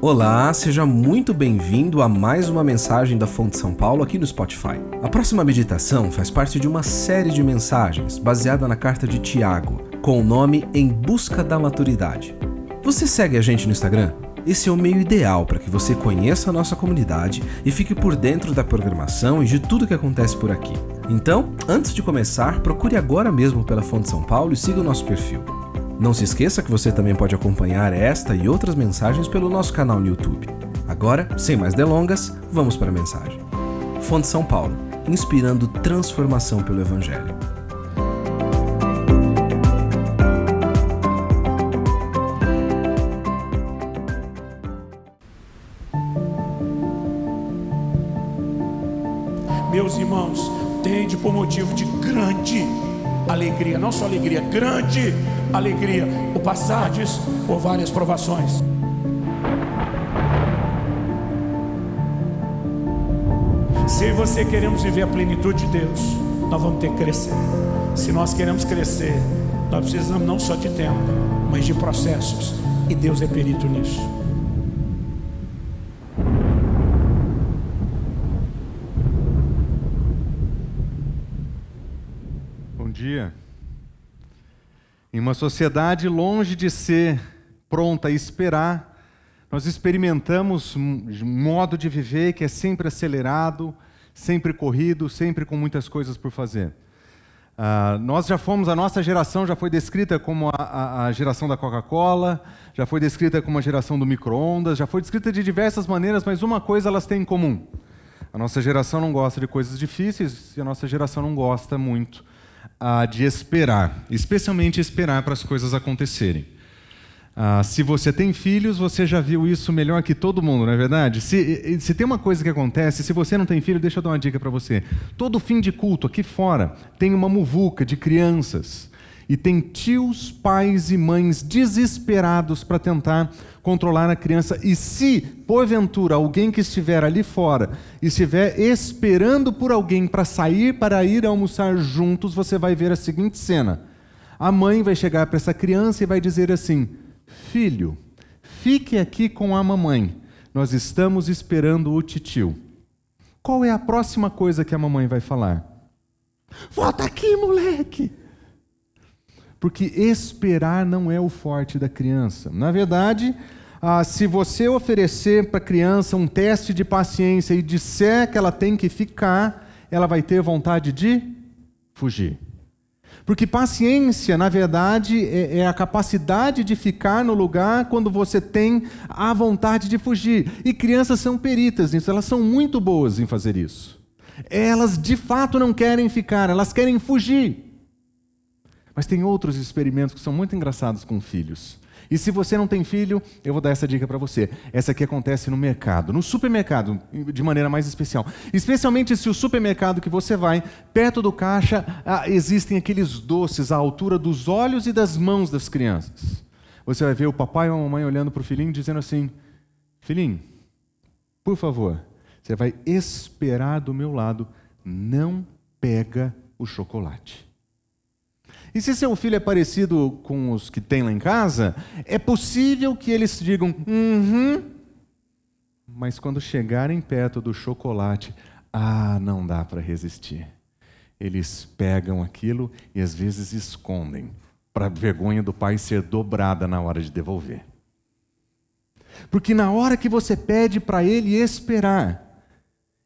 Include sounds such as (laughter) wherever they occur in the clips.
Olá, seja muito bem-vindo a mais uma mensagem da Fonte São Paulo aqui no Spotify. A próxima meditação faz parte de uma série de mensagens baseada na carta de Tiago, com o nome Em Busca da Maturidade. Você segue a gente no Instagram? Esse é o meio ideal para que você conheça a nossa comunidade e fique por dentro da programação e de tudo que acontece por aqui. Então, antes de começar, procure agora mesmo pela Fonte São Paulo e siga o nosso perfil. Não se esqueça que você também pode acompanhar esta e outras mensagens pelo nosso canal no YouTube. Agora, sem mais delongas, vamos para a mensagem. Fonte São Paulo, inspirando transformação pelo Evangelho. Meus irmãos, tende por motivo de grande alegria, não só alegria, grande alegria, o passardes por várias provações. Se você queremos viver a plenitude de Deus, nós vamos ter que crescer. Se nós queremos crescer, nós precisamos não só de tempo, mas de processos. E Deus é perito nisso. Bom dia. Em uma sociedade longe de ser pronta a esperar, nós experimentamos um modo de viver que é sempre acelerado, sempre corrido, sempre com muitas coisas por fazer. Uh, nós já fomos, a nossa geração já foi descrita como a, a, a geração da Coca-Cola, já foi descrita como a geração do micro-ondas, já foi descrita de diversas maneiras, mas uma coisa elas têm em comum. A nossa geração não gosta de coisas difíceis e a nossa geração não gosta muito ah, de esperar, especialmente esperar para as coisas acontecerem. Ah, se você tem filhos, você já viu isso melhor que todo mundo, não é verdade? Se, se tem uma coisa que acontece, se você não tem filho, deixa eu dar uma dica para você. Todo fim de culto aqui fora tem uma muvuca de crianças e tem tios, pais e mães desesperados para tentar controlar a criança. E se, porventura, alguém que estiver ali fora estiver esperando por alguém para sair para ir almoçar juntos, você vai ver a seguinte cena: a mãe vai chegar para essa criança e vai dizer assim: Filho, fique aqui com a mamãe, nós estamos esperando o titio. Qual é a próxima coisa que a mamãe vai falar? Volta aqui, moleque! porque esperar não é o forte da criança. Na verdade, ah, se você oferecer para a criança um teste de paciência e disser que ela tem que ficar, ela vai ter vontade de fugir. Porque paciência, na verdade, é, é, a capacidade de ficar no lugar quando você tem a vontade de fugir. E crianças são peritas nisso, elas são muito boas em fazer isso. Elas de fato não querem ficar, elas querem fugir. Mas tem outros experimentos que são muito engraçados com filhos. E se você não tem filho, eu vou dar essa dica para você. Essa aqui acontece no mercado, no supermercado, de maneira mais especial. Especialmente se o supermercado que você vai, perto do caixa, ah, existem aqueles doces à altura dos olhos e das mãos das crianças. Você vai ver o papai ou a mamãe olhando para o filhinho dizendo assim: Filhinho, por favor, você vai esperar do meu lado, não pega o chocolate. E se seu filho é parecido com os que tem lá em casa, é possível que eles digam, uhum, mas quando chegarem perto do chocolate, ah, não dá para resistir. Eles pegam aquilo e às vezes escondem, para a vergonha do pai ser dobrada na hora de devolver. Porque na hora que você pede para ele esperar,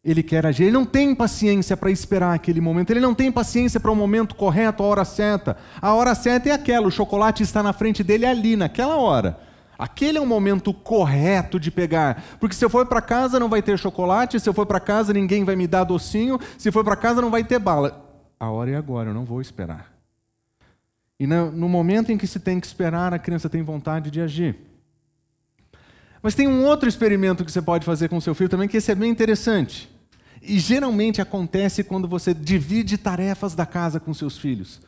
ele quer agir. Ele não tem paciência para esperar aquele momento. Ele não tem paciência para o momento correto, a hora certa. A hora certa é aquela. O chocolate está na frente dele ali, naquela hora. Aquele é o momento correto de pegar. Porque se eu for para casa não vai ter chocolate. Se eu for para casa ninguém vai me dar docinho. Se for para casa não vai ter bala. A hora é agora. Eu não vou esperar. E no momento em que se tem que esperar, a criança tem vontade de agir. Mas tem um outro experimento que você pode fazer com seu filho também, que esse é bem interessante. E geralmente acontece quando você divide tarefas da casa com seus filhos.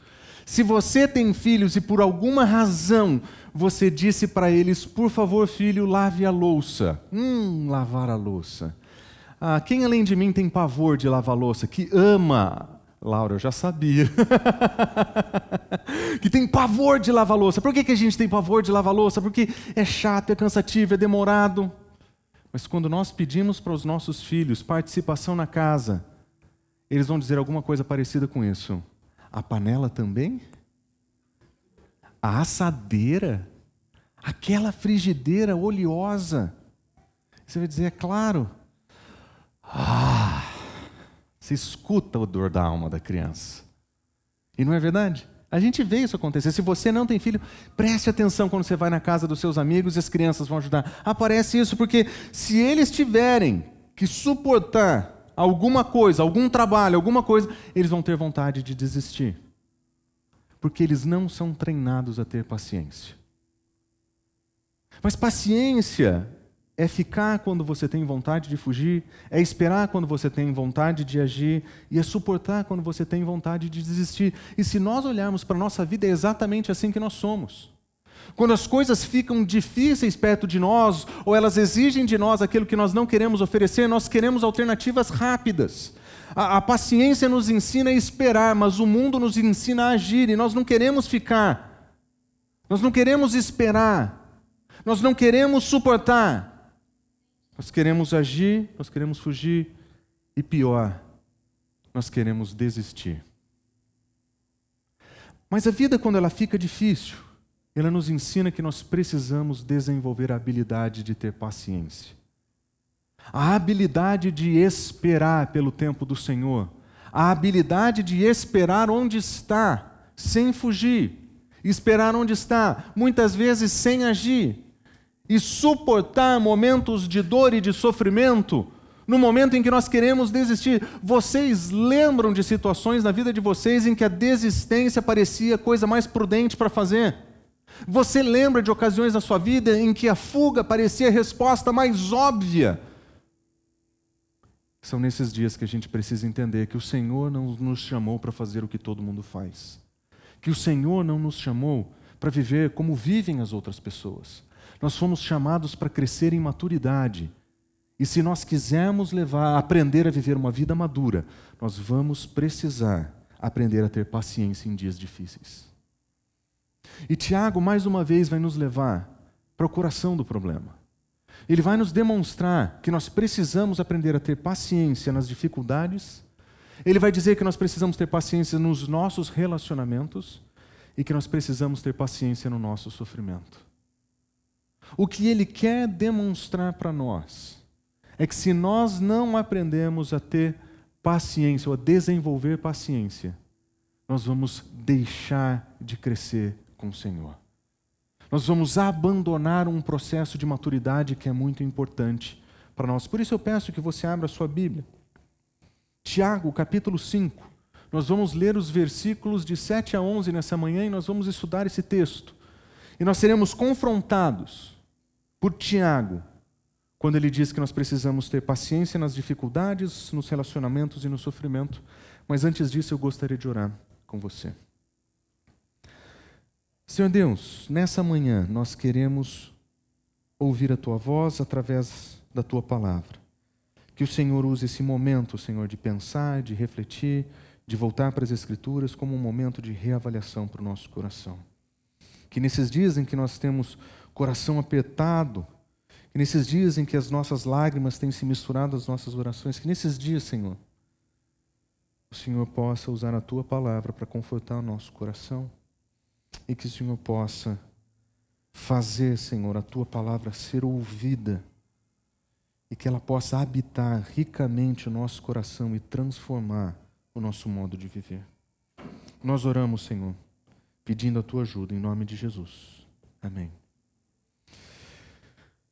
Se você tem filhos e por alguma razão você disse para eles, por favor, filho, lave a louça. Hum, lavar a louça. Ah, quem além de mim tem pavor de lavar louça? Que ama. Laura, eu já sabia. (laughs) que tem pavor de lavar louça. Por que, que a gente tem pavor de lavar louça? Porque é chato, é cansativo, é demorado. Mas quando nós pedimos para os nossos filhos participação na casa, eles vão dizer alguma coisa parecida com isso. A panela também? A assadeira? Aquela frigideira oleosa? Você vai dizer, é claro. Ah, você escuta o dor da alma da criança. E não é verdade? A gente vê isso acontecer. Se você não tem filho, preste atenção quando você vai na casa dos seus amigos e as crianças vão ajudar. Aparece isso porque se eles tiverem que suportar alguma coisa, algum trabalho, alguma coisa, eles vão ter vontade de desistir. Porque eles não são treinados a ter paciência. Mas paciência é ficar quando você tem vontade de fugir, é esperar quando você tem vontade de agir e é suportar quando você tem vontade de desistir. E se nós olharmos para a nossa vida, é exatamente assim que nós somos. Quando as coisas ficam difíceis perto de nós, ou elas exigem de nós aquilo que nós não queremos oferecer, nós queremos alternativas rápidas. A, a paciência nos ensina a esperar, mas o mundo nos ensina a agir, e nós não queremos ficar. Nós não queremos esperar. Nós não queremos suportar. Nós queremos agir, nós queremos fugir e pior, nós queremos desistir. Mas a vida, quando ela fica difícil, ela nos ensina que nós precisamos desenvolver a habilidade de ter paciência. A habilidade de esperar pelo tempo do Senhor. A habilidade de esperar onde está, sem fugir. Esperar onde está, muitas vezes sem agir e suportar momentos de dor e de sofrimento, no momento em que nós queremos desistir. Vocês lembram de situações na vida de vocês em que a desistência parecia a coisa mais prudente para fazer? Você lembra de ocasiões na sua vida em que a fuga parecia a resposta mais óbvia? São nesses dias que a gente precisa entender que o Senhor não nos chamou para fazer o que todo mundo faz. Que o Senhor não nos chamou para viver como vivem as outras pessoas. Nós fomos chamados para crescer em maturidade. E se nós quisermos levar, aprender a viver uma vida madura, nós vamos precisar aprender a ter paciência em dias difíceis. E Tiago, mais uma vez, vai nos levar para o coração do problema. Ele vai nos demonstrar que nós precisamos aprender a ter paciência nas dificuldades. Ele vai dizer que nós precisamos ter paciência nos nossos relacionamentos e que nós precisamos ter paciência no nosso sofrimento. O que ele quer demonstrar para nós é que se nós não aprendemos a ter paciência ou a desenvolver paciência, nós vamos deixar de crescer com o Senhor. Nós vamos abandonar um processo de maturidade que é muito importante para nós. Por isso eu peço que você abra a sua Bíblia. Tiago, capítulo 5. Nós vamos ler os versículos de 7 a 11 nessa manhã e nós vamos estudar esse texto. E nós seremos confrontados por Tiago, quando ele diz que nós precisamos ter paciência nas dificuldades, nos relacionamentos e no sofrimento. Mas antes disso, eu gostaria de orar com você. Senhor Deus, nessa manhã nós queremos ouvir a tua voz através da tua palavra. Que o Senhor use esse momento, Senhor, de pensar, de refletir, de voltar para as Escrituras como um momento de reavaliação para o nosso coração. Que nesses dias em que nós temos coração apertado, que nesses dias em que as nossas lágrimas têm se misturado às nossas orações, que nesses dias, Senhor, o Senhor possa usar a tua palavra para confortar o nosso coração e que o Senhor possa fazer, Senhor, a tua palavra ser ouvida e que ela possa habitar ricamente o nosso coração e transformar o nosso modo de viver. Nós oramos, Senhor, pedindo a tua ajuda em nome de Jesus. Amém.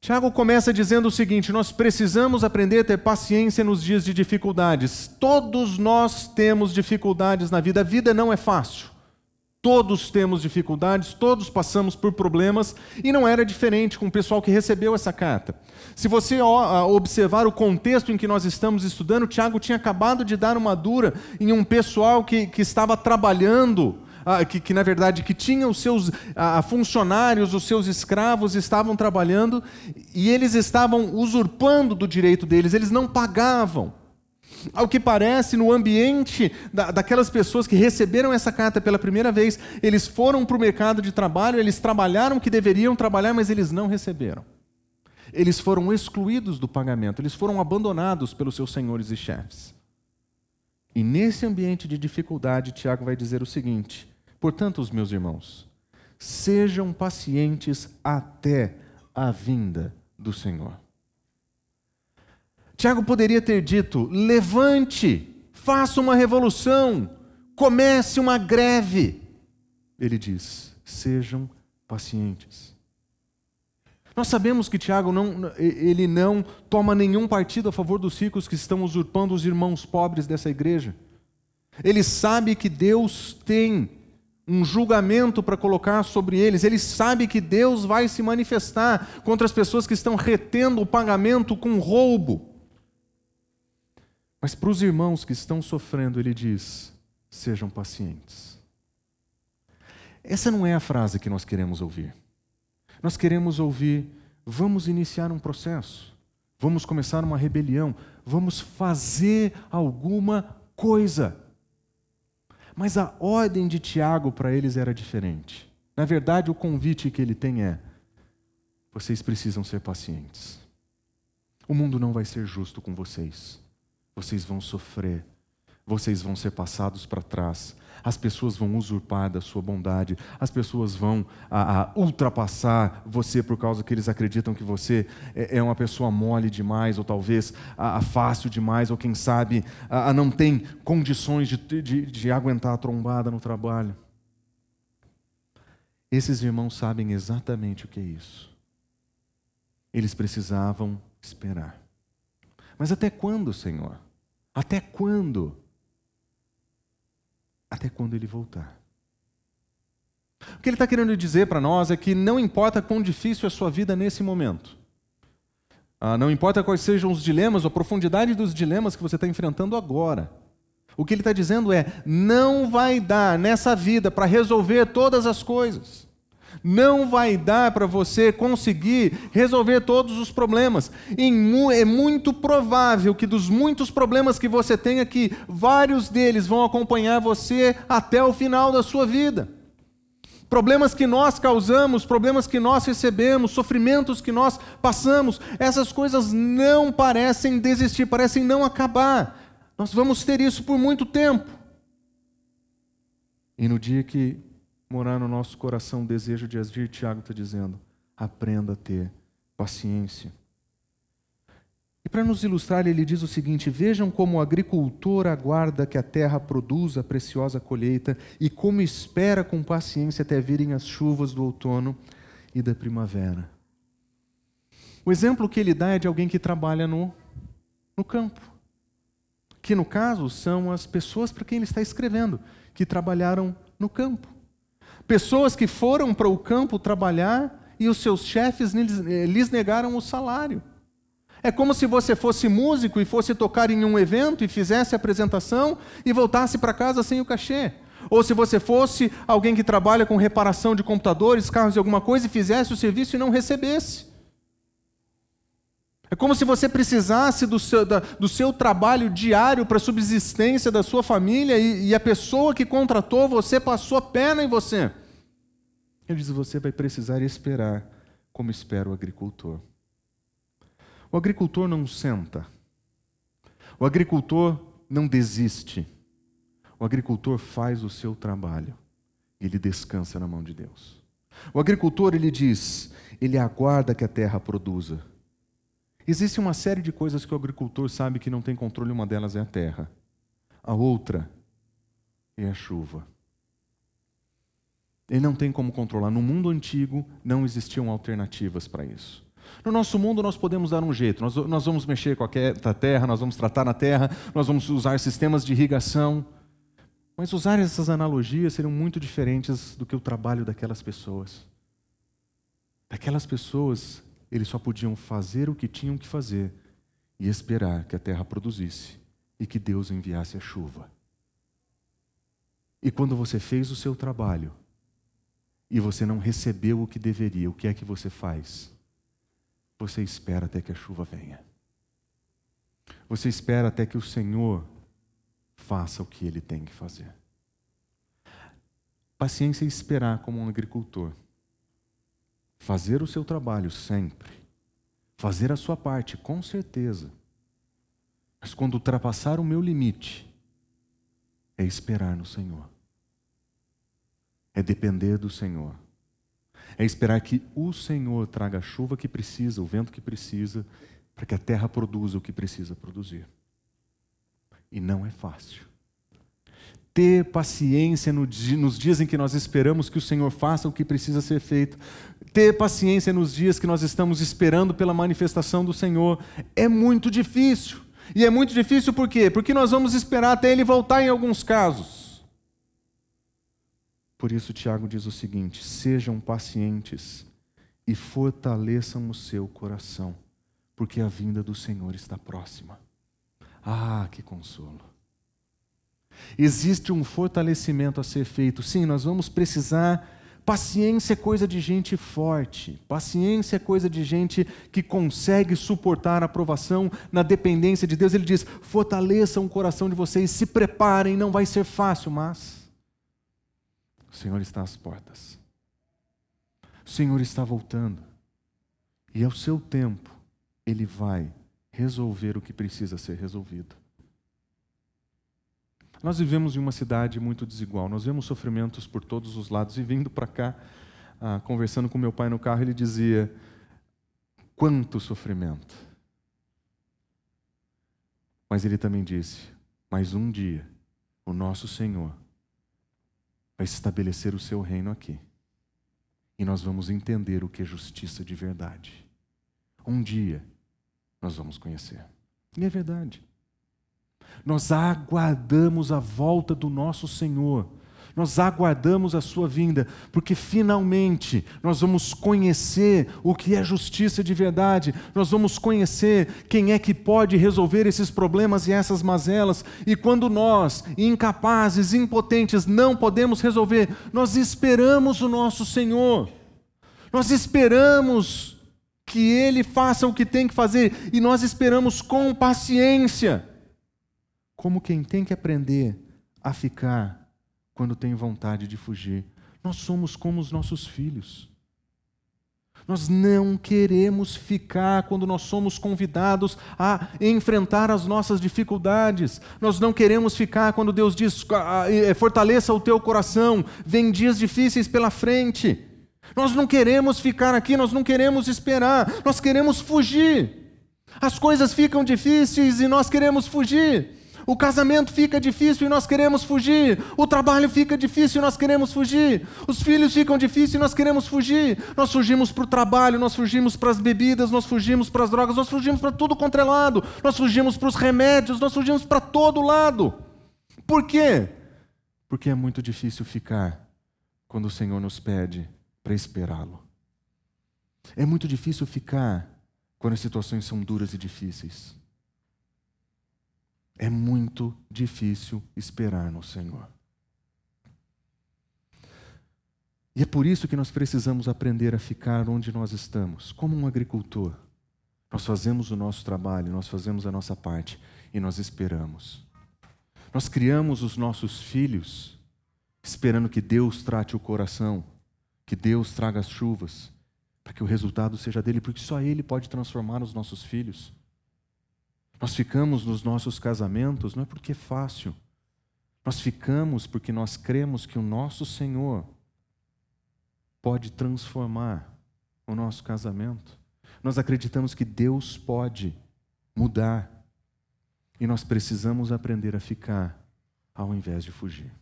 Tiago começa dizendo o seguinte: nós precisamos aprender a ter paciência nos dias de dificuldades. Todos nós temos dificuldades na vida, a vida não é fácil. Todos temos dificuldades, todos passamos por problemas e não era diferente com o pessoal que recebeu essa carta. Se você observar o contexto em que nós estamos estudando, Tiago tinha acabado de dar uma dura em um pessoal que, que estava trabalhando ah, que, que, na verdade que tinha os seus ah, funcionários, os seus escravos estavam trabalhando e eles estavam usurpando do direito deles, eles não pagavam. Ao que parece, no ambiente da, daquelas pessoas que receberam essa carta pela primeira vez, eles foram para o mercado de trabalho, eles trabalharam o que deveriam trabalhar, mas eles não receberam. Eles foram excluídos do pagamento, eles foram abandonados pelos seus senhores e chefes. E nesse ambiente de dificuldade, Tiago vai dizer o seguinte: portanto, os meus irmãos, sejam pacientes até a vinda do Senhor. Tiago poderia ter dito: levante, faça uma revolução, comece uma greve. Ele diz: sejam pacientes. Nós sabemos que Tiago não, ele não toma nenhum partido a favor dos ricos que estão usurpando os irmãos pobres dessa igreja. Ele sabe que Deus tem um julgamento para colocar sobre eles. Ele sabe que Deus vai se manifestar contra as pessoas que estão retendo o pagamento com roubo. Mas para os irmãos que estão sofrendo, ele diz: sejam pacientes. Essa não é a frase que nós queremos ouvir. Nós queremos ouvir: vamos iniciar um processo, vamos começar uma rebelião, vamos fazer alguma coisa. Mas a ordem de Tiago para eles era diferente. Na verdade, o convite que ele tem é: vocês precisam ser pacientes. O mundo não vai ser justo com vocês. Vocês vão sofrer vocês vão ser passados para trás. As pessoas vão usurpar da sua bondade. As pessoas vão a, a ultrapassar você por causa que eles acreditam que você é, é uma pessoa mole demais, ou talvez a, fácil demais, ou quem sabe não tem condições de, de, de aguentar a trombada no trabalho. Esses irmãos sabem exatamente o que é isso. Eles precisavam esperar. Mas até quando, Senhor? Até quando? Até quando ele voltar. O que ele está querendo dizer para nós é que não importa quão difícil é a sua vida nesse momento, ah, não importa quais sejam os dilemas, a profundidade dos dilemas que você está enfrentando agora. O que ele está dizendo é: não vai dar nessa vida para resolver todas as coisas. Não vai dar para você conseguir resolver todos os problemas. é muito provável que dos muitos problemas que você tenha aqui, vários deles vão acompanhar você até o final da sua vida. Problemas que nós causamos, problemas que nós recebemos, sofrimentos que nós passamos, essas coisas não parecem desistir, parecem não acabar. Nós vamos ter isso por muito tempo. E no dia que morar no nosso coração o desejo de agir, Tiago está dizendo: aprenda a ter paciência. E para nos ilustrar, ele diz o seguinte: Vejam como o agricultor aguarda que a terra produza a preciosa colheita e como espera com paciência até virem as chuvas do outono e da primavera. O exemplo que ele dá é de alguém que trabalha no, no campo, que no caso são as pessoas para quem ele está escrevendo, que trabalharam no campo. Pessoas que foram para o campo trabalhar e os seus chefes eh, lhes negaram o salário. É como se você fosse músico e fosse tocar em um evento e fizesse a apresentação e voltasse para casa sem o cachê. Ou se você fosse alguém que trabalha com reparação de computadores, carros e alguma coisa e fizesse o serviço e não recebesse. É como se você precisasse do seu, da, do seu trabalho diário para a subsistência da sua família e, e, a pessoa que contratou você passou a perna em você. Ele diz: você vai precisar esperar como espera o agricultor. O agricultor não senta. O agricultor não desiste. O agricultor faz o seu trabalho. Ele descansa na mão de Deus. O agricultor, ele diz, ele aguarda que a terra produza. Existe uma série de coisas que o agricultor sabe que não tem controle, uma delas é a terra. A outra é a chuva. Ele não tem como controlar. No mundo antigo não existiam alternativas para isso. No nosso mundo nós podemos dar um jeito. Nós, nós vamos mexer com a terra, nós vamos tratar na terra, nós vamos usar sistemas de irrigação. Mas usar essas analogias seriam muito diferentes do que o trabalho daquelas pessoas. Daquelas pessoas eles só podiam fazer o que tinham que fazer e esperar que a terra produzisse e que Deus enviasse a chuva. E quando você fez o seu trabalho e você não recebeu o que deveria, o que é que você faz? Você espera até que a chuva venha. Você espera até que o Senhor faça o que ele tem que fazer. Paciência é esperar como um agricultor fazer o seu trabalho sempre, fazer a sua parte, com certeza. Mas quando ultrapassar o meu limite, é esperar no Senhor. É depender do Senhor. É esperar que o Senhor traga a chuva que precisa, o vento que precisa, para que a terra produza o que precisa produzir. E não é fácil. Ter paciência nos dias em que nós esperamos que o Senhor faça o que precisa ser feito. Ter paciência nos dias que nós estamos esperando pela manifestação do Senhor. É muito difícil. E é muito difícil por quê? Porque nós vamos esperar até ele voltar em alguns casos. Por isso, Tiago diz o seguinte: sejam pacientes e fortaleçam o seu coração, porque a vinda do Senhor está próxima. Ah, que consolo! Existe um fortalecimento a ser feito. Sim, nós vamos precisar Paciência é coisa de gente forte. Paciência é coisa de gente que consegue suportar a aprovação na dependência de Deus. Ele diz: fortaleçam o coração de vocês, se preparem, não vai ser fácil, mas o Senhor está às portas. O Senhor está voltando. E ao seu tempo, Ele vai resolver o que precisa ser resolvido. Nós vivemos em uma cidade muito desigual, nós vemos sofrimentos por todos os lados. E vindo para cá, ah, conversando com meu pai no carro, ele dizia: quanto sofrimento. Mas ele também disse: mas um dia o nosso Senhor vai estabelecer o seu reino aqui. E nós vamos entender o que é justiça de verdade. Um dia nós vamos conhecer. E é verdade. Nós aguardamos a volta do nosso Senhor. Nós aguardamos a sua vinda, porque finalmente nós vamos conhecer o que é justiça de verdade, nós vamos conhecer quem é que pode resolver esses problemas e essas mazelas, e quando nós, incapazes, impotentes, não podemos resolver, nós esperamos o nosso Senhor, nós esperamos que Ele faça o que tem que fazer, e nós esperamos com paciência. Como quem tem que aprender a ficar quando tem vontade de fugir. Nós somos como os nossos filhos. Nós não queremos ficar quando nós somos convidados a enfrentar as nossas dificuldades. Nós não queremos ficar quando Deus diz: ah, é, fortaleça o teu coração, vem dias difíceis pela frente. Nós não queremos ficar aqui, nós não queremos esperar, nós queremos fugir. As coisas ficam difíceis e nós queremos fugir. O casamento fica difícil e nós queremos fugir. O trabalho fica difícil e nós queremos fugir. Os filhos ficam difíceis e nós queremos fugir. Nós fugimos para o trabalho, nós fugimos para as bebidas, nós fugimos para as drogas, nós fugimos para tudo quanto é lado. Nós fugimos para os remédios, nós fugimos para todo lado. Por quê? Porque é muito difícil ficar quando o Senhor nos pede para esperá-lo. É muito difícil ficar quando as situações são duras e difíceis. É muito difícil esperar no Senhor. E é por isso que nós precisamos aprender a ficar onde nós estamos, como um agricultor. Nós fazemos o nosso trabalho, nós fazemos a nossa parte e nós esperamos. Nós criamos os nossos filhos esperando que Deus trate o coração, que Deus traga as chuvas, para que o resultado seja dele, porque só Ele pode transformar os nossos filhos. Nós ficamos nos nossos casamentos não é porque é fácil. Nós ficamos porque nós cremos que o nosso Senhor pode transformar o nosso casamento. Nós acreditamos que Deus pode mudar. E nós precisamos aprender a ficar ao invés de fugir.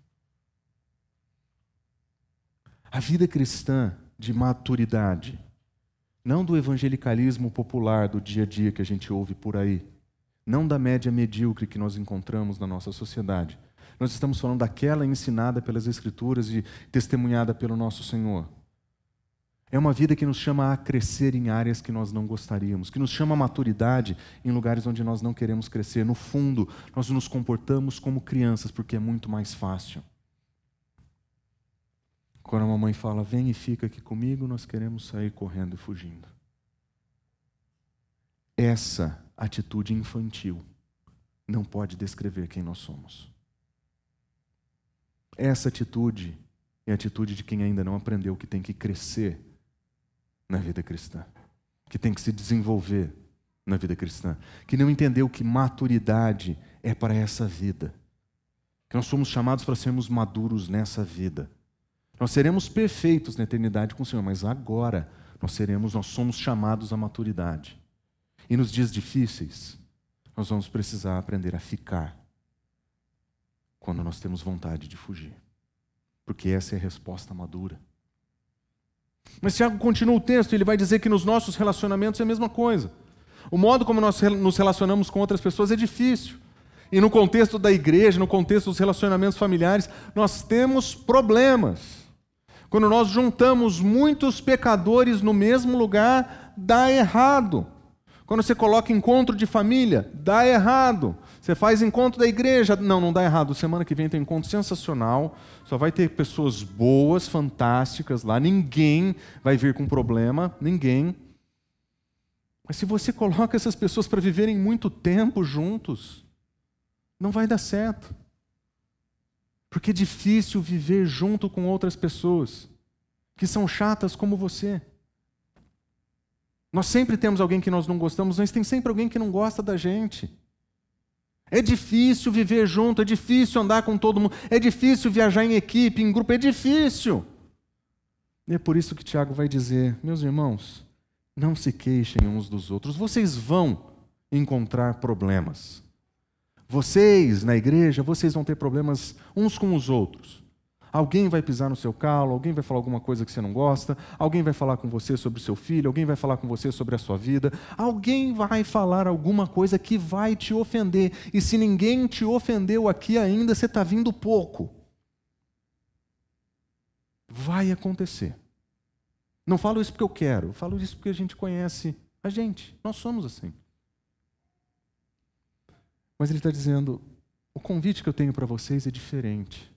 A vida cristã de maturidade, não do evangelicalismo popular do dia a dia que a gente ouve por aí, não da média medíocre que nós encontramos na nossa sociedade. Nós estamos falando daquela ensinada pelas Escrituras e testemunhada pelo nosso Senhor. É uma vida que nos chama a crescer em áreas que nós não gostaríamos, que nos chama a maturidade em lugares onde nós não queremos crescer. No fundo, nós nos comportamos como crianças porque é muito mais fácil. Quando a mamãe fala, vem e fica aqui comigo, nós queremos sair correndo e fugindo. Essa atitude infantil não pode descrever quem nós somos. Essa atitude é a atitude de quem ainda não aprendeu que tem que crescer na vida cristã. que tem que se desenvolver na vida cristã, que não entendeu que maturidade é para essa vida, que nós somos chamados para sermos maduros nessa vida. Nós seremos perfeitos na eternidade com o Senhor, mas agora nós seremos, nós somos chamados à maturidade. E nos dias difíceis, nós vamos precisar aprender a ficar quando nós temos vontade de fugir. Porque essa é a resposta madura. Mas Tiago continua o texto, ele vai dizer que nos nossos relacionamentos é a mesma coisa. O modo como nós nos relacionamos com outras pessoas é difícil. E no contexto da igreja, no contexto dos relacionamentos familiares, nós temos problemas. Quando nós juntamos muitos pecadores no mesmo lugar, dá errado. Quando você coloca encontro de família, dá errado. Você faz encontro da igreja, não, não dá errado. Semana que vem tem um encontro sensacional, só vai ter pessoas boas, fantásticas lá, ninguém vai vir com problema, ninguém. Mas se você coloca essas pessoas para viverem muito tempo juntos, não vai dar certo. Porque é difícil viver junto com outras pessoas que são chatas como você. Nós sempre temos alguém que nós não gostamos, mas tem sempre alguém que não gosta da gente. É difícil viver junto, é difícil andar com todo mundo, é difícil viajar em equipe, em grupo, é difícil. E é por isso que Tiago vai dizer: meus irmãos, não se queixem uns dos outros, vocês vão encontrar problemas. Vocês, na igreja, vocês vão ter problemas uns com os outros. Alguém vai pisar no seu calo, alguém vai falar alguma coisa que você não gosta, alguém vai falar com você sobre o seu filho, alguém vai falar com você sobre a sua vida, alguém vai falar alguma coisa que vai te ofender. E se ninguém te ofendeu aqui ainda, você está vindo pouco. Vai acontecer. Não falo isso porque eu quero, falo isso porque a gente conhece a gente. Nós somos assim. Mas ele está dizendo: o convite que eu tenho para vocês é diferente.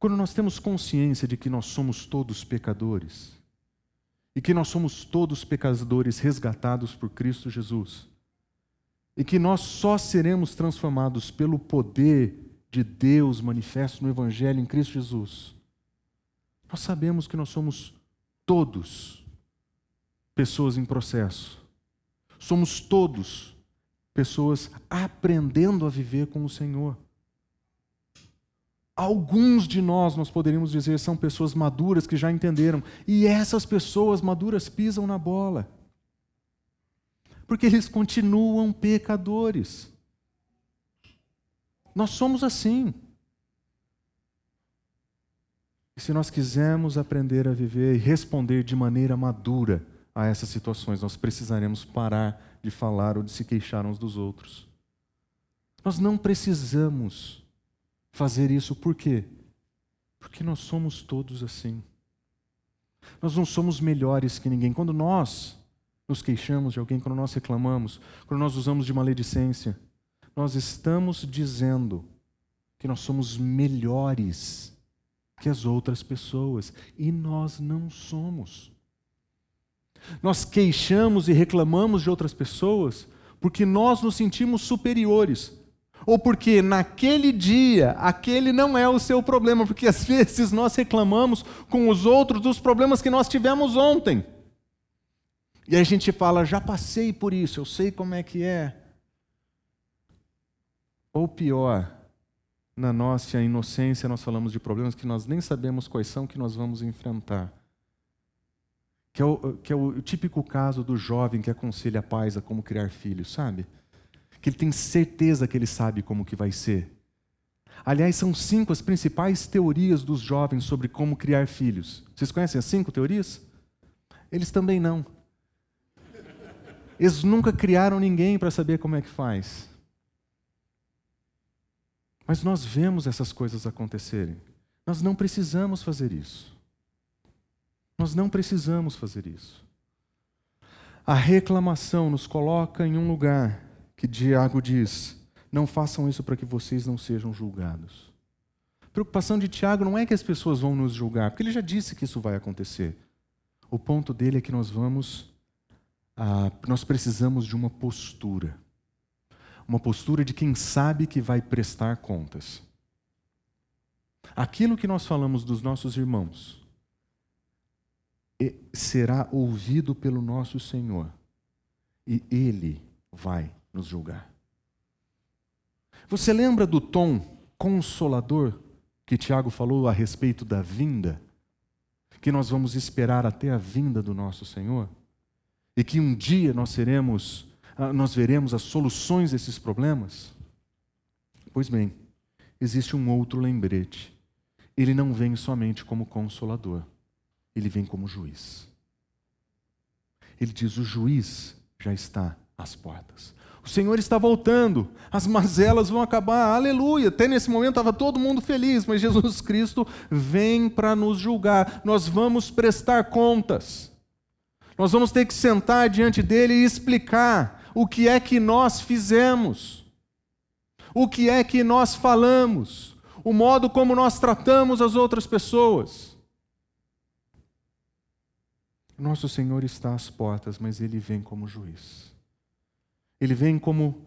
Quando nós temos consciência de que nós somos todos pecadores, e que nós somos todos pecadores resgatados por Cristo Jesus, e que nós só seremos transformados pelo poder de Deus manifesto no Evangelho em Cristo Jesus, nós sabemos que nós somos todos pessoas em processo, somos todos pessoas aprendendo a viver com o Senhor. Alguns de nós, nós poderíamos dizer, são pessoas maduras que já entenderam. E essas pessoas maduras pisam na bola. Porque eles continuam pecadores. Nós somos assim. E se nós quisermos aprender a viver e responder de maneira madura a essas situações, nós precisaremos parar de falar ou de se queixar uns dos outros. Nós não precisamos fazer isso. Por quê? Porque nós somos todos assim. Nós não somos melhores que ninguém. Quando nós nos queixamos de alguém, quando nós reclamamos, quando nós usamos de maledicência, nós estamos dizendo que nós somos melhores que as outras pessoas. E nós não somos. Nós queixamos e reclamamos de outras pessoas porque nós nos sentimos superiores ou porque naquele dia aquele não é o seu problema, porque às vezes nós reclamamos com os outros dos problemas que nós tivemos ontem. E a gente fala, já passei por isso, eu sei como é que é. Ou pior, na nossa inocência nós falamos de problemas que nós nem sabemos quais são que nós vamos enfrentar. Que é o, que é o típico caso do jovem que aconselha pais a como criar filhos, sabe? Que ele tem certeza que ele sabe como que vai ser. Aliás, são cinco as principais teorias dos jovens sobre como criar filhos. Vocês conhecem as cinco teorias? Eles também não. Eles nunca criaram ninguém para saber como é que faz. Mas nós vemos essas coisas acontecerem. Nós não precisamos fazer isso. Nós não precisamos fazer isso. A reclamação nos coloca em um lugar que Tiago diz: não façam isso para que vocês não sejam julgados. A preocupação de Tiago não é que as pessoas vão nos julgar, porque ele já disse que isso vai acontecer. O ponto dele é que nós vamos, ah, nós precisamos de uma postura. Uma postura de quem sabe que vai prestar contas. Aquilo que nós falamos dos nossos irmãos, será ouvido pelo nosso Senhor e Ele vai nos julgar. Você lembra do tom consolador que Tiago falou a respeito da vinda? Que nós vamos esperar até a vinda do nosso Senhor? E que um dia nós seremos, ah, nós veremos as soluções desses problemas? Pois bem, existe um outro lembrete. Ele não vem somente como consolador, ele vem como juiz. Ele diz: o juiz já está às portas. O Senhor está voltando, as mazelas vão acabar, aleluia. Até nesse momento estava todo mundo feliz, mas Jesus (laughs) Cristo vem para nos julgar. Nós vamos prestar contas, nós vamos ter que sentar diante dele e explicar o que é que nós fizemos, o que é que nós falamos, o modo como nós tratamos as outras pessoas. Nosso Senhor está às portas, mas ele vem como juiz. Ele vem como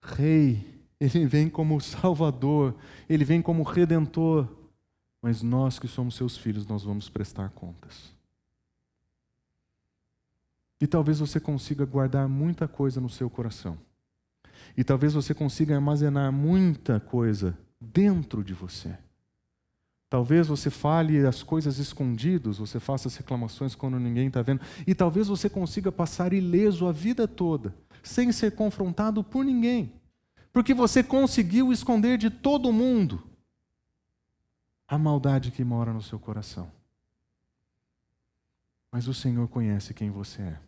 rei, ele vem como salvador, ele vem como redentor. Mas nós que somos seus filhos, nós vamos prestar contas. E talvez você consiga guardar muita coisa no seu coração. E talvez você consiga armazenar muita coisa dentro de você. Talvez você fale as coisas escondidas, você faça as reclamações quando ninguém está vendo. E talvez você consiga passar ileso a vida toda sem ser confrontado por ninguém, porque você conseguiu esconder de todo mundo a maldade que mora no seu coração. Mas o Senhor conhece quem você é.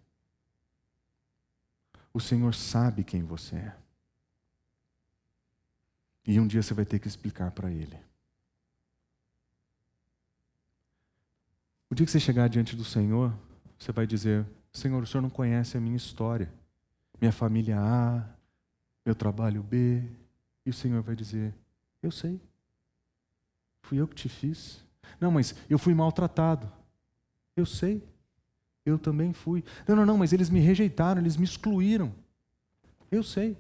O Senhor sabe quem você é. E um dia você vai ter que explicar para Ele. O dia que você chegar diante do Senhor, você vai dizer: Senhor, o Senhor não conhece a minha história minha família A, meu trabalho B. E o Senhor vai dizer: Eu sei. Fui eu que te fiz. Não, mas eu fui maltratado. Eu sei. Eu também fui. Não, não, não, mas eles me rejeitaram, eles me excluíram. Eu sei.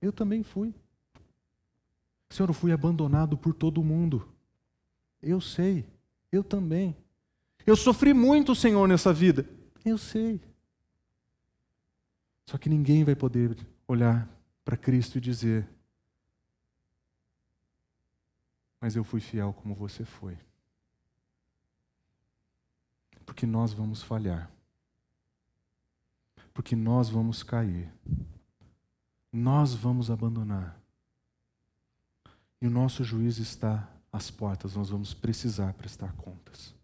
Eu também fui. Senhor, eu fui abandonado por todo mundo. Eu sei. Eu também. Eu sofri muito, Senhor, nessa vida. Eu sei. Só que ninguém vai poder olhar para Cristo e dizer: Mas eu fui fiel como você foi. Porque nós vamos falhar. Porque nós vamos cair. Nós vamos abandonar. E o nosso juiz está às portas, nós vamos precisar prestar contas.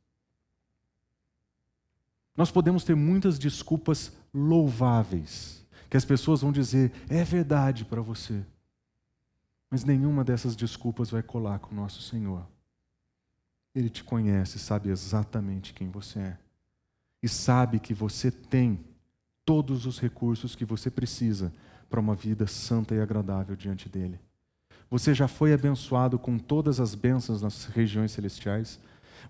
Nós podemos ter muitas desculpas louváveis, que as pessoas vão dizer, é verdade para você. Mas nenhuma dessas desculpas vai colar com o nosso Senhor. Ele te conhece, sabe exatamente quem você é. E sabe que você tem todos os recursos que você precisa para uma vida santa e agradável diante dele. Você já foi abençoado com todas as bênçãos nas regiões celestiais.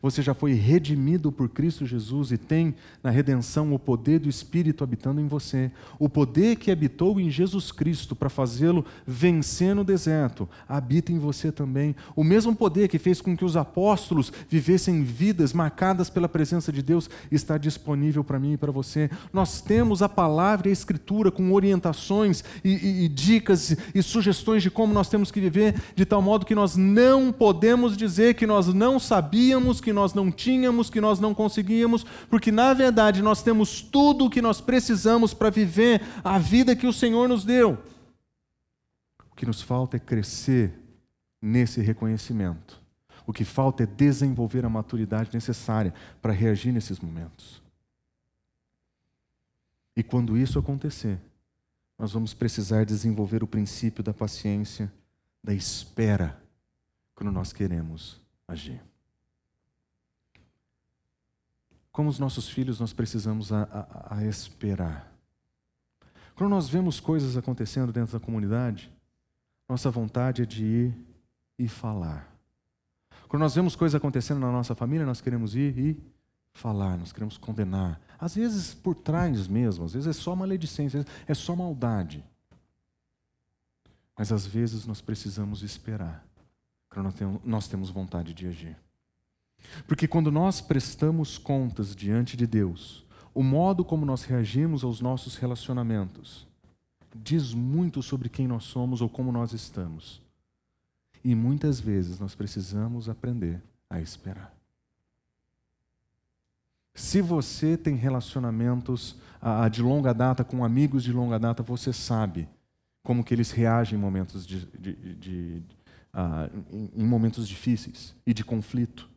Você já foi redimido por Cristo Jesus e tem na redenção o poder do Espírito habitando em você. O poder que habitou em Jesus Cristo para fazê-lo vencer no deserto habita em você também. O mesmo poder que fez com que os apóstolos vivessem vidas marcadas pela presença de Deus está disponível para mim e para você. Nós temos a palavra e a Escritura com orientações e, e, e dicas e sugestões de como nós temos que viver, de tal modo que nós não podemos dizer que nós não sabíamos que nós não tínhamos, que nós não conseguíamos, porque na verdade nós temos tudo o que nós precisamos para viver a vida que o Senhor nos deu. O que nos falta é crescer nesse reconhecimento. O que falta é desenvolver a maturidade necessária para reagir nesses momentos. E quando isso acontecer, nós vamos precisar desenvolver o princípio da paciência, da espera, quando nós queremos agir. Como os nossos filhos, nós precisamos a, a, a esperar. Quando nós vemos coisas acontecendo dentro da comunidade, nossa vontade é de ir e falar. Quando nós vemos coisas acontecendo na nossa família, nós queremos ir e falar, nós queremos condenar. Às vezes por trás mesmo, às vezes é só maledicência, é só maldade. Mas às vezes nós precisamos esperar, quando nós temos vontade de agir. Porque quando nós prestamos contas diante de Deus, o modo como nós reagimos aos nossos relacionamentos diz muito sobre quem nós somos ou como nós estamos. E muitas vezes nós precisamos aprender a esperar. Se você tem relacionamentos de longa data com amigos de longa data, você sabe como que eles reagem em momentos, de, de, de, ah, em momentos difíceis e de conflito.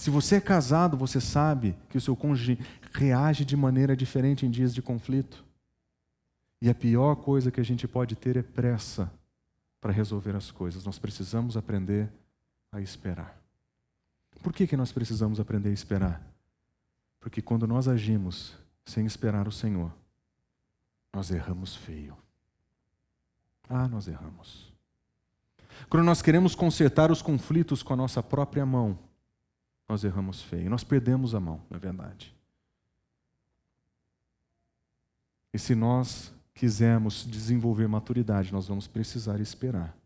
Se você é casado, você sabe que o seu cônjuge reage de maneira diferente em dias de conflito. E a pior coisa que a gente pode ter é pressa para resolver as coisas. Nós precisamos aprender a esperar. Por que, que nós precisamos aprender a esperar? Porque quando nós agimos sem esperar o Senhor, nós erramos feio. Ah, nós erramos. Quando nós queremos consertar os conflitos com a nossa própria mão, nós erramos feio. Nós perdemos a mão, na verdade. E se nós quisermos desenvolver maturidade, nós vamos precisar esperar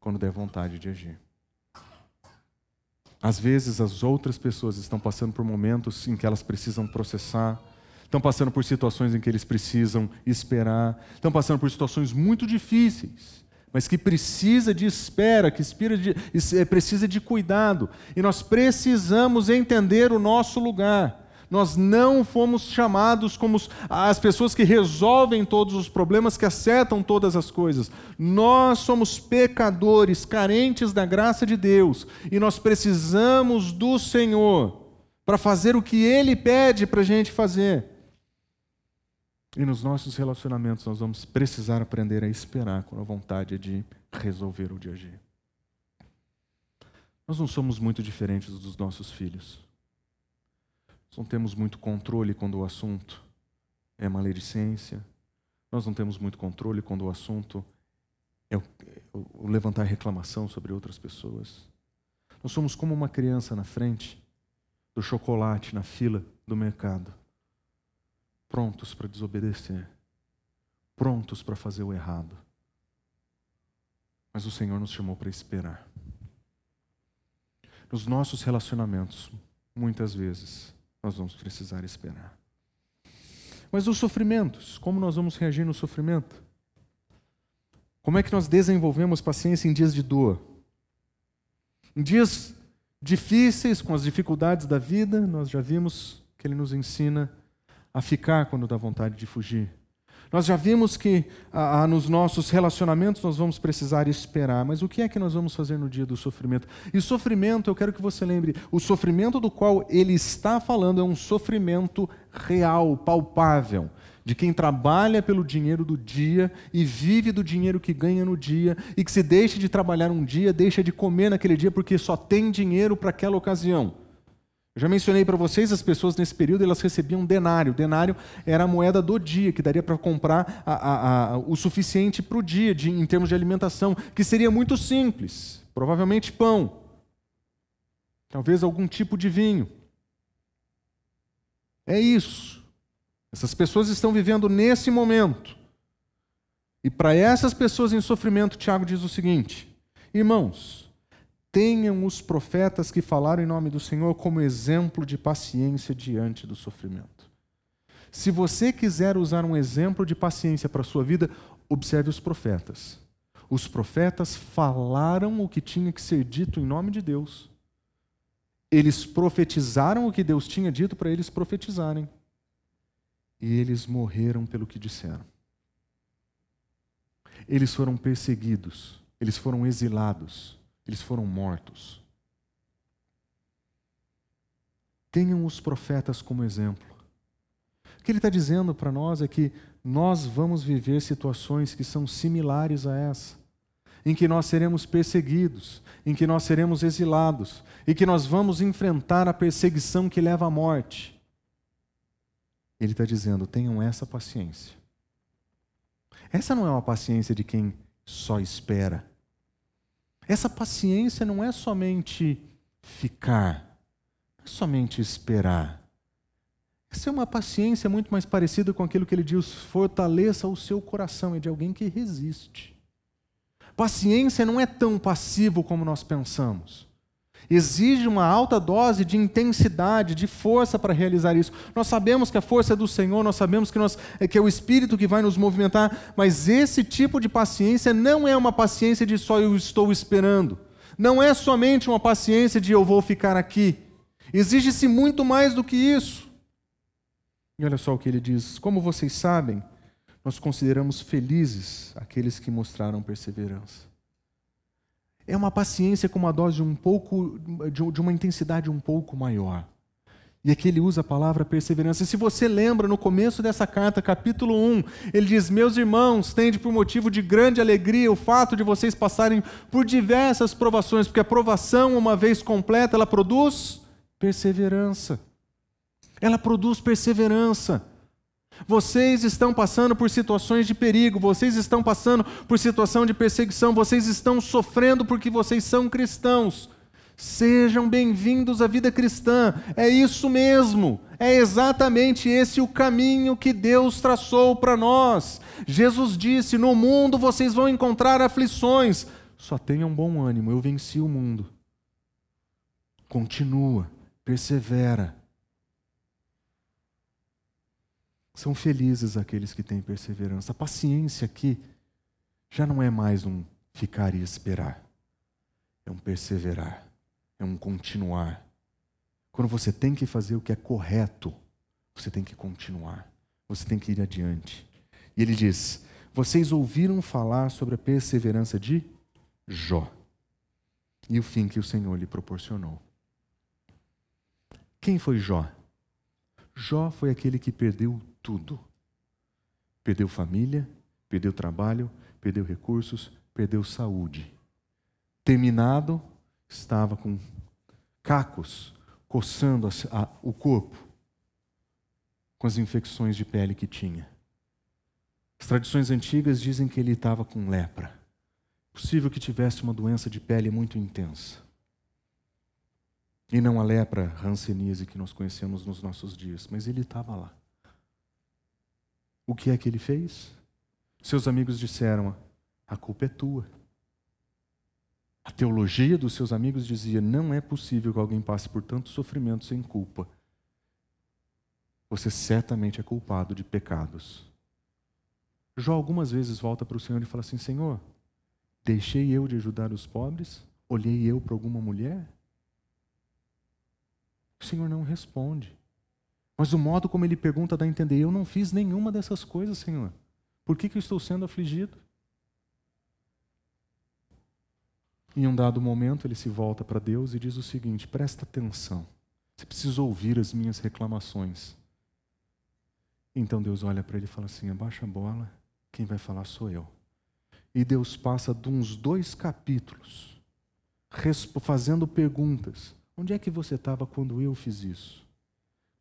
quando der vontade de agir. Às vezes, as outras pessoas estão passando por momentos em que elas precisam processar, estão passando por situações em que eles precisam esperar, estão passando por situações muito difíceis, mas que precisa de espera, que eh, precisa de cuidado, e nós precisamos entender o nosso lugar. Nós não fomos chamados como as pessoas que resolvem todos os problemas, que acertam todas as coisas. Nós somos pecadores, carentes da graça de Deus, e nós precisamos do Senhor para fazer o que Ele pede para a gente fazer. E nos nossos relacionamentos nós vamos precisar aprender a esperar com a vontade de resolver ou de agir. Nós não somos muito diferentes dos nossos filhos não temos muito controle quando o assunto é maledicência. Nós não temos muito controle quando o assunto é o, o levantar reclamação sobre outras pessoas. Nós somos como uma criança na frente do chocolate na fila do mercado, prontos para desobedecer, prontos para fazer o errado. Mas o Senhor nos chamou para esperar. Nos nossos relacionamentos, muitas vezes, nós vamos precisar esperar. Mas os sofrimentos, como nós vamos reagir no sofrimento? Como é que nós desenvolvemos paciência em dias de dor? Em dias difíceis, com as dificuldades da vida, nós já vimos que ele nos ensina a ficar quando dá vontade de fugir. Nós já vimos que ah, nos nossos relacionamentos nós vamos precisar esperar, mas o que é que nós vamos fazer no dia do sofrimento? E sofrimento, eu quero que você lembre, o sofrimento do qual ele está falando é um sofrimento real, palpável, de quem trabalha pelo dinheiro do dia e vive do dinheiro que ganha no dia, e que se deixa de trabalhar um dia, deixa de comer naquele dia porque só tem dinheiro para aquela ocasião. Eu já mencionei para vocês, as pessoas nesse período elas recebiam denário. Denário era a moeda do dia, que daria para comprar a, a, a, o suficiente para o dia, de, em termos de alimentação, que seria muito simples. Provavelmente pão. Talvez algum tipo de vinho. É isso. Essas pessoas estão vivendo nesse momento. E para essas pessoas em sofrimento, Tiago diz o seguinte: Irmãos, tenham os profetas que falaram em nome do Senhor como exemplo de paciência diante do sofrimento. Se você quiser usar um exemplo de paciência para a sua vida, observe os profetas. Os profetas falaram o que tinha que ser dito em nome de Deus. Eles profetizaram o que Deus tinha dito para eles profetizarem. E eles morreram pelo que disseram. Eles foram perseguidos, eles foram exilados eles foram mortos. Tenham os profetas como exemplo. O que ele está dizendo para nós é que nós vamos viver situações que são similares a essa, em que nós seremos perseguidos, em que nós seremos exilados, e que nós vamos enfrentar a perseguição que leva à morte. Ele está dizendo: tenham essa paciência. Essa não é uma paciência de quem só espera. Essa paciência não é somente ficar, não é somente esperar. Essa é uma paciência muito mais parecida com aquilo que ele diz: fortaleça o seu coração, é de alguém que resiste. Paciência não é tão passivo como nós pensamos. Exige uma alta dose de intensidade, de força para realizar isso. Nós sabemos que a força é do Senhor, nós sabemos que, nós, é, que é o Espírito que vai nos movimentar, mas esse tipo de paciência não é uma paciência de só eu estou esperando. Não é somente uma paciência de eu vou ficar aqui. Exige-se muito mais do que isso. E olha só o que ele diz: Como vocês sabem, nós consideramos felizes aqueles que mostraram perseverança. É uma paciência com uma dose um pouco, de uma intensidade um pouco maior. E aqui ele usa a palavra perseverança. E se você lembra, no começo dessa carta, capítulo 1, ele diz: Meus irmãos, tende por motivo de grande alegria o fato de vocês passarem por diversas provações, porque a provação, uma vez completa, ela produz perseverança. Ela produz perseverança. Vocês estão passando por situações de perigo, vocês estão passando por situação de perseguição, vocês estão sofrendo porque vocês são cristãos. Sejam bem-vindos à vida cristã. É isso mesmo. É exatamente esse o caminho que Deus traçou para nós. Jesus disse: No mundo vocês vão encontrar aflições. Só tenham bom ânimo, eu venci o mundo. Continua, persevera. São felizes aqueles que têm perseverança. A paciência aqui já não é mais um ficar e esperar, é um perseverar, é um continuar. Quando você tem que fazer o que é correto, você tem que continuar, você tem que ir adiante. E ele diz: Vocês ouviram falar sobre a perseverança de Jó e o fim que o Senhor lhe proporcionou. Quem foi Jó? Jó foi aquele que perdeu tudo. Perdeu família, perdeu trabalho, perdeu recursos, perdeu saúde. Terminado, estava com cacos coçando a, a, o corpo com as infecções de pele que tinha. As tradições antigas dizem que ele estava com lepra. Possível que tivesse uma doença de pele muito intensa. E não a lepra rancenise que nós conhecemos nos nossos dias, mas ele estava lá. O que é que ele fez? Seus amigos disseram: a culpa é tua. A teologia dos seus amigos dizia: não é possível que alguém passe por tanto sofrimento sem culpa. Você certamente é culpado de pecados. Jó algumas vezes volta para o Senhor e fala assim: Senhor, deixei eu de ajudar os pobres? Olhei eu para alguma mulher? O Senhor não responde. Mas o modo como ele pergunta dá a entender: eu não fiz nenhuma dessas coisas, Senhor. Por que, que eu estou sendo afligido? Em um dado momento, ele se volta para Deus e diz o seguinte: presta atenção, você precisa ouvir as minhas reclamações. Então Deus olha para ele e fala assim: abaixa a bola, quem vai falar sou eu. E Deus passa de uns dois capítulos fazendo perguntas. Onde é que você estava quando eu fiz isso?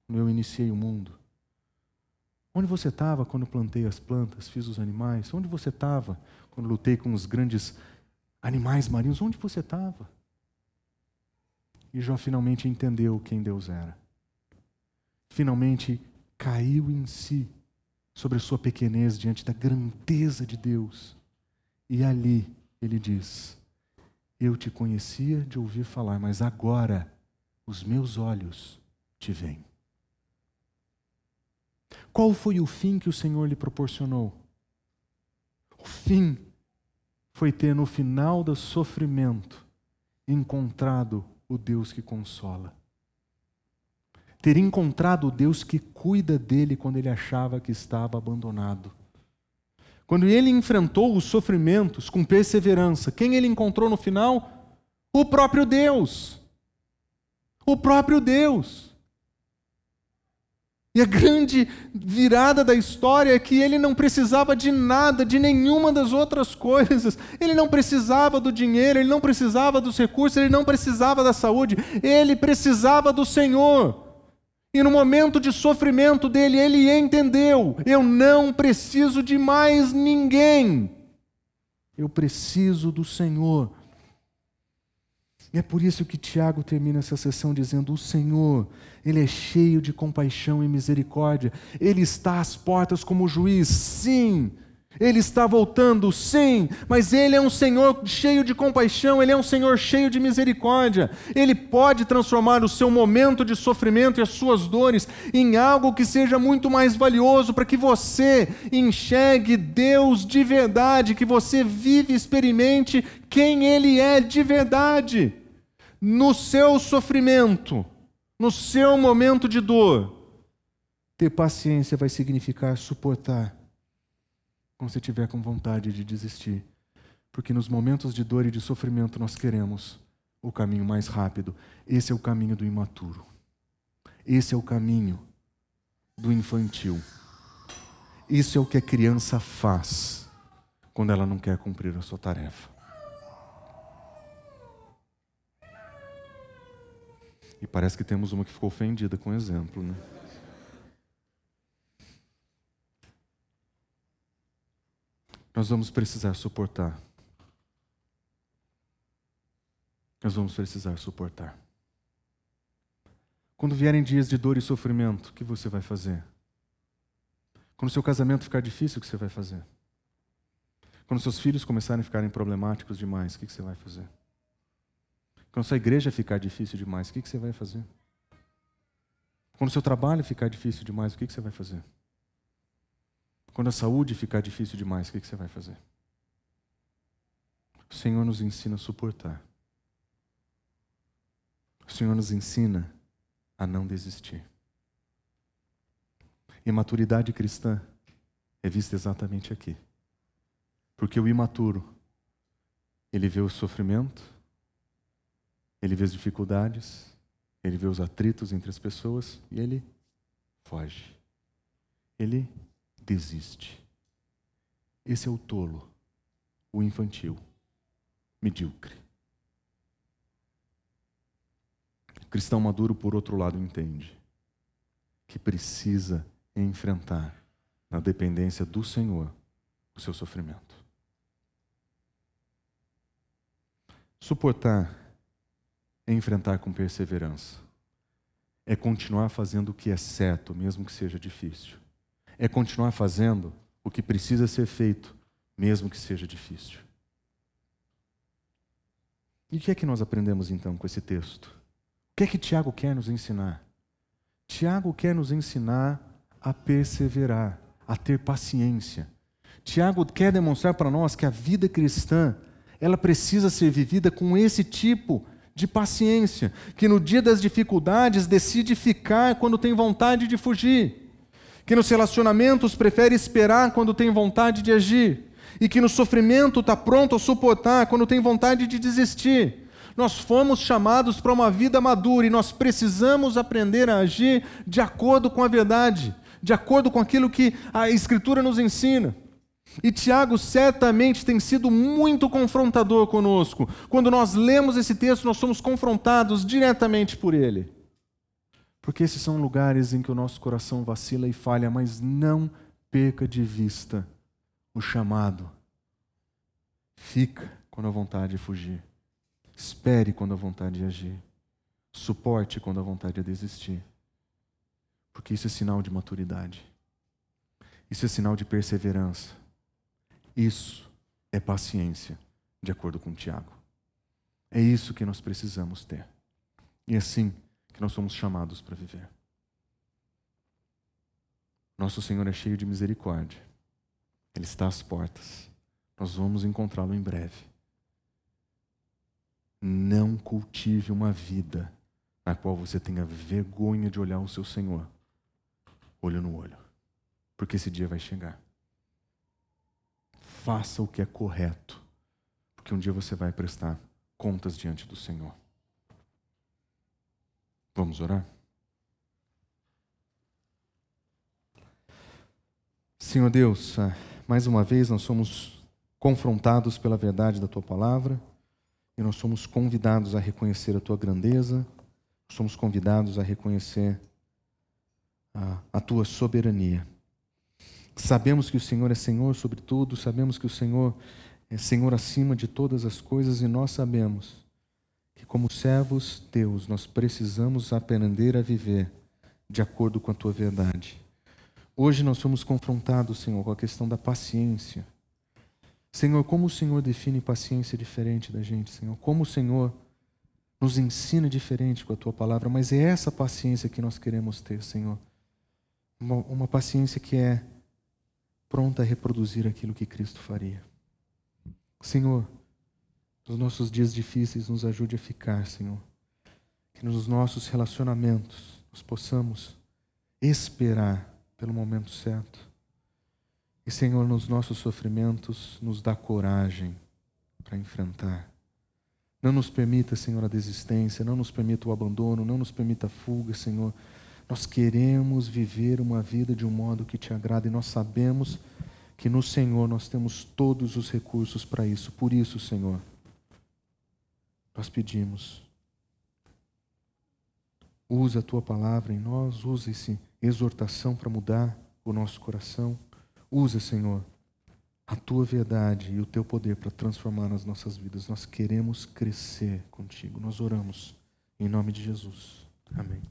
Quando eu iniciei o mundo? Onde você estava quando plantei as plantas, fiz os animais? Onde você estava quando lutei com os grandes animais marinhos? Onde você estava? E Jó finalmente entendeu quem Deus era. Finalmente caiu em si sobre a sua pequenez diante da grandeza de Deus. E ali ele diz: Eu te conhecia de ouvir falar, mas agora os meus olhos te veem. Qual foi o fim que o Senhor lhe proporcionou? O fim foi ter no final do sofrimento encontrado o Deus que consola. Ter encontrado o Deus que cuida dele quando ele achava que estava abandonado. Quando ele enfrentou os sofrimentos com perseverança, quem ele encontrou no final? O próprio Deus. O próprio Deus. E a grande virada da história é que ele não precisava de nada, de nenhuma das outras coisas. Ele não precisava do dinheiro, ele não precisava dos recursos, ele não precisava da saúde, ele precisava do Senhor. E no momento de sofrimento dele, ele entendeu: eu não preciso de mais ninguém. Eu preciso do Senhor. E é por isso que Tiago termina essa sessão dizendo: O Senhor, Ele é cheio de compaixão e misericórdia, Ele está às portas como juiz. Sim, Ele está voltando, sim, mas Ele é um Senhor cheio de compaixão, Ele é um Senhor cheio de misericórdia. Ele pode transformar o seu momento de sofrimento e as suas dores em algo que seja muito mais valioso, para que você enxergue Deus de verdade, que você vive e experimente quem Ele é de verdade. No seu sofrimento, no seu momento de dor, ter paciência vai significar suportar quando você estiver com vontade de desistir. Porque nos momentos de dor e de sofrimento nós queremos o caminho mais rápido. Esse é o caminho do imaturo. Esse é o caminho do infantil. Isso é o que a criança faz quando ela não quer cumprir a sua tarefa. E parece que temos uma que ficou ofendida com o exemplo, né? Nós vamos precisar suportar. Nós vamos precisar suportar. Quando vierem dias de dor e sofrimento, o que você vai fazer? Quando seu casamento ficar difícil, o que você vai fazer? Quando seus filhos começarem a ficarem problemáticos demais, o que você vai fazer? Quando sua igreja ficar difícil demais, o que você vai fazer? Quando seu trabalho ficar difícil demais, o que você vai fazer? Quando a saúde ficar difícil demais, o que você vai fazer? O Senhor nos ensina a suportar. O Senhor nos ensina a não desistir. E maturidade cristã é vista exatamente aqui. Porque o imaturo, ele vê o sofrimento, ele vê as dificuldades, ele vê os atritos entre as pessoas e ele foge. Ele desiste. Esse é o tolo, o infantil, medíocre. O cristão maduro, por outro lado, entende que precisa enfrentar, na dependência do Senhor, o seu sofrimento. Suportar é enfrentar com perseverança, é continuar fazendo o que é certo, mesmo que seja difícil é continuar fazendo o que precisa ser feito, mesmo que seja difícil. E o que é que nós aprendemos então com esse texto? O que é que Tiago quer nos ensinar? Tiago quer nos ensinar a perseverar, a ter paciência. Tiago quer demonstrar para nós que a vida cristã, ela precisa ser vivida com esse tipo de paciência, que no dia das dificuldades decide ficar quando tem vontade de fugir que nos relacionamentos prefere esperar quando tem vontade de agir, e que no sofrimento está pronto a suportar quando tem vontade de desistir. Nós fomos chamados para uma vida madura e nós precisamos aprender a agir de acordo com a verdade, de acordo com aquilo que a Escritura nos ensina. E Tiago certamente tem sido muito confrontador conosco. Quando nós lemos esse texto, nós somos confrontados diretamente por ele. Porque esses são lugares em que o nosso coração vacila e falha, mas não perca de vista o chamado. Fica quando a vontade de fugir. Espere quando a vontade de agir. Suporte quando a vontade de desistir. Porque isso é sinal de maturidade. Isso é sinal de perseverança. Isso é paciência, de acordo com Tiago. É isso que nós precisamos ter. E assim, que nós somos chamados para viver. Nosso Senhor é cheio de misericórdia. Ele está às portas. Nós vamos encontrá-lo em breve. Não cultive uma vida na qual você tenha vergonha de olhar o seu Senhor, olho no olho, porque esse dia vai chegar. Faça o que é correto, porque um dia você vai prestar contas diante do Senhor. Vamos orar? Senhor Deus, ah, mais uma vez nós somos confrontados pela verdade da tua palavra e nós somos convidados a reconhecer a tua grandeza, somos convidados a reconhecer a, a tua soberania. Sabemos que o Senhor é Senhor sobre tudo, sabemos que o Senhor é Senhor acima de todas as coisas e nós sabemos que, como servos teus, nós precisamos aprender a viver de acordo com a tua verdade. Hoje nós somos confrontados, Senhor, com a questão da paciência. Senhor, como o Senhor define paciência diferente da gente, Senhor? Como o Senhor nos ensina diferente com a tua palavra, mas é essa paciência que nós queremos ter, Senhor. Uma, uma paciência que é pronta a reproduzir aquilo que Cristo faria. Senhor, nos nossos dias difíceis, nos ajude a ficar, Senhor. Que nos nossos relacionamentos nós possamos esperar pelo momento certo. E, Senhor, nos nossos sofrimentos, nos dá coragem para enfrentar. Não nos permita, Senhor, a desistência, não nos permita o abandono, não nos permita a fuga, Senhor. Nós queremos viver uma vida de um modo que te agrada e nós sabemos que no Senhor nós temos todos os recursos para isso. Por isso, Senhor, nós pedimos. Usa a tua palavra em nós, usa essa exortação para mudar o nosso coração. Usa, Senhor, a tua verdade e o teu poder para transformar as nossas vidas. Nós queremos crescer contigo. Nós oramos em nome de Jesus. Amém.